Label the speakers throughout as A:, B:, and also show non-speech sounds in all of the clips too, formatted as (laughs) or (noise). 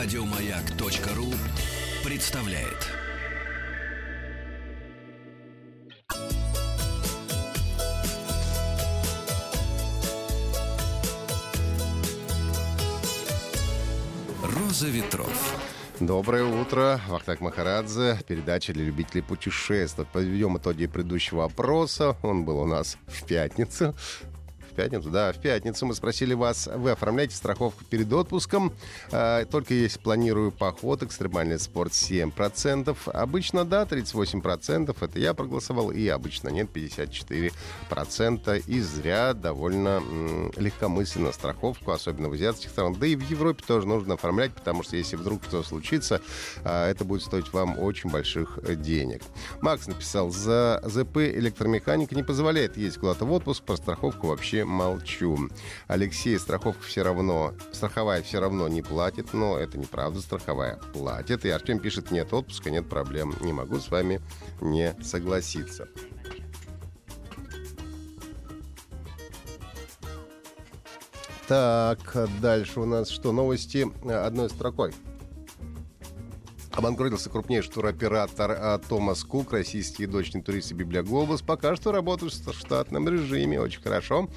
A: Радиомаяк.ру представляет. Роза ветров.
B: Доброе утро, Вахтак Махарадзе, передача для любителей путешествий. Подведем итоги предыдущего опроса, он был у нас в пятницу пятницу, да, в пятницу мы спросили вас, вы оформляете страховку перед отпуском, э, только если планирую поход, экстремальный спорт 7%, обычно да, 38%, это я проголосовал, и обычно нет, 54%, и зря довольно м, легкомысленно страховку, особенно в азиатских странах, да и в Европе тоже нужно оформлять, потому что если вдруг что случится, э, это будет стоить вам очень больших денег. Макс написал, за ЗП электромеханика не позволяет ездить куда-то в отпуск, про страховку вообще молчу. Алексей, страховка все равно, страховая все равно не платит, но это неправда, страховая платит. И Артем пишет, нет отпуска, нет проблем. Не могу с вами не согласиться. Так, дальше у нас что? Новости одной строкой. Обанкротился крупнейший туроператор а, Томас Кук. Российские дочные туристы Библиоглобус пока что работают в штатном режиме. Очень хорошо.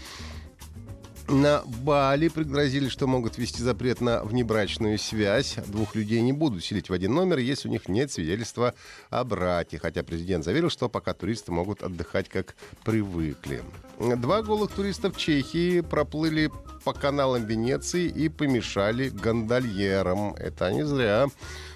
B: На Бали пригрозили, что могут ввести запрет на внебрачную связь. Двух людей не будут селить в один номер, если у них нет свидетельства о браке. Хотя президент заверил, что пока туристы могут отдыхать как привыкли. Два голых туриста в Чехии проплыли по каналам Венеции и помешали гондольерам. Это не зря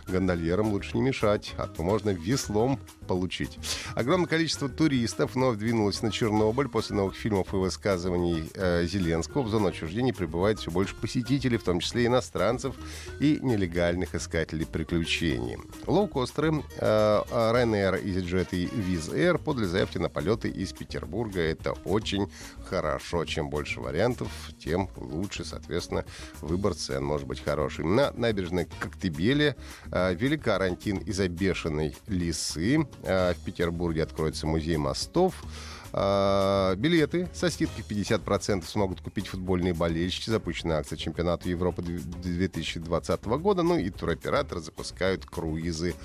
B: гондольерам лучше не мешать, а то можно веслом получить. Огромное количество туристов вновь двинулось на Чернобыль после новых фильмов и высказываний э, Зеленского. В зону отчуждения прибывает все больше посетителей, в том числе иностранцев и нелегальных искателей приключений. Лоукостеры э, Ryanair, EasyJet и Wizz Air подали заявки на полеты из Петербурга. Это очень хорошо. Чем больше вариантов, тем лучше, соответственно, выбор цен может быть хороший. На набережной Коктебеле э, ввели карантин из-за бешеной лисы. Э, в Петербурге откроется музей мостов. Э, билеты со скидкой 50% смогут купить футбольные болельщики. Запущена акция чемпионата Европы 2020 года. Ну и туроператоры запускают круизы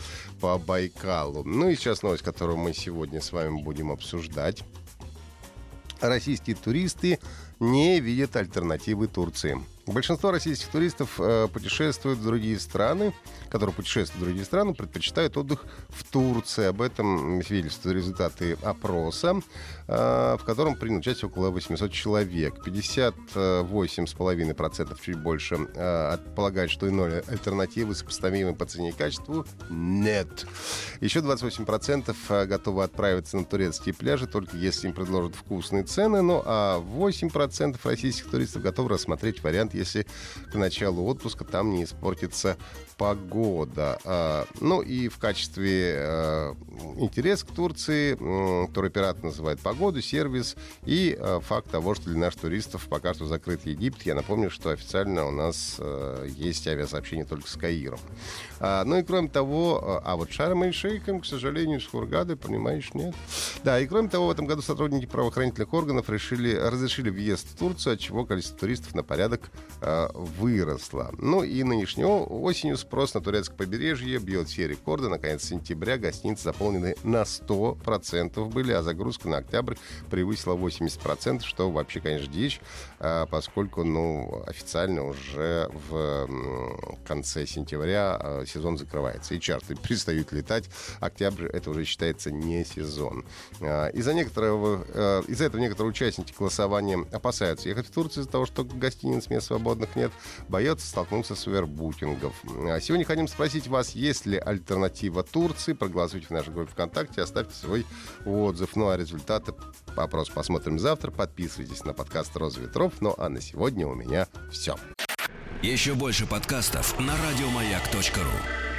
B: по Байкалу. Ну и сейчас новость, которую мы сегодня с вами будем обсуждать. Российские туристы не видят альтернативы Турции. Большинство российских туристов э, путешествуют в другие страны, которые путешествуют в другие страны, предпочитают отдых в Турции. Об этом свидетельствуют результаты опроса, э, в котором приняли участие около 800 человек. 58,5% чуть больше э, полагают, что иной альтернативы сопоставимы по цене и качеству нет. Еще 28% э, готовы отправиться на турецкие пляжи, только если им предложат вкусные цены. Ну а 8% российских туристов готовы рассмотреть вариант, если к началу отпуска там не испортится погода. А, ну и в качестве э, интерес к Турции туроператор называет погоду, сервис и э, факт того, что для наших туристов пока что закрыт Египет. Я напомню, что официально у нас э, есть авиасообщение только с Каиром. А, ну и кроме того, а вот Шарм Шейхом, к сожалению, с Хургадой, понимаешь, нет. Да, и кроме того, в этом году сотрудники правоохранительных органов решили, разрешили въезд в Турцию, от чего количество туристов на порядок выросло. Ну и нынешней осенью Спрос на турецкое побережье бьет все рекорды. Наконец, сентября гостиницы заполнены на 100% были, а загрузка на октябрь превысила 80%, что вообще, конечно, дичь, а, поскольку, ну, официально уже в конце сентября а, сезон закрывается. И чарты (laughs) перестают летать. Октябрь — это уже считается не сезон. Из-за некоторого, из-за этого некоторые участники голосования опасаются ехать в Турцию из-за того, что гостиниц мест свободных нет, боятся столкнуться с овербукингов. Сегодня хотим спросить вас, есть ли альтернатива Турции. Проголосуйте в нашей группе ВКонтакте, оставьте свой отзыв. Ну а результаты вопрос посмотрим завтра. Подписывайтесь на подкаст «Роза ветров». Ну а на сегодня у меня все.
A: Еще больше подкастов на радиомаяк.ру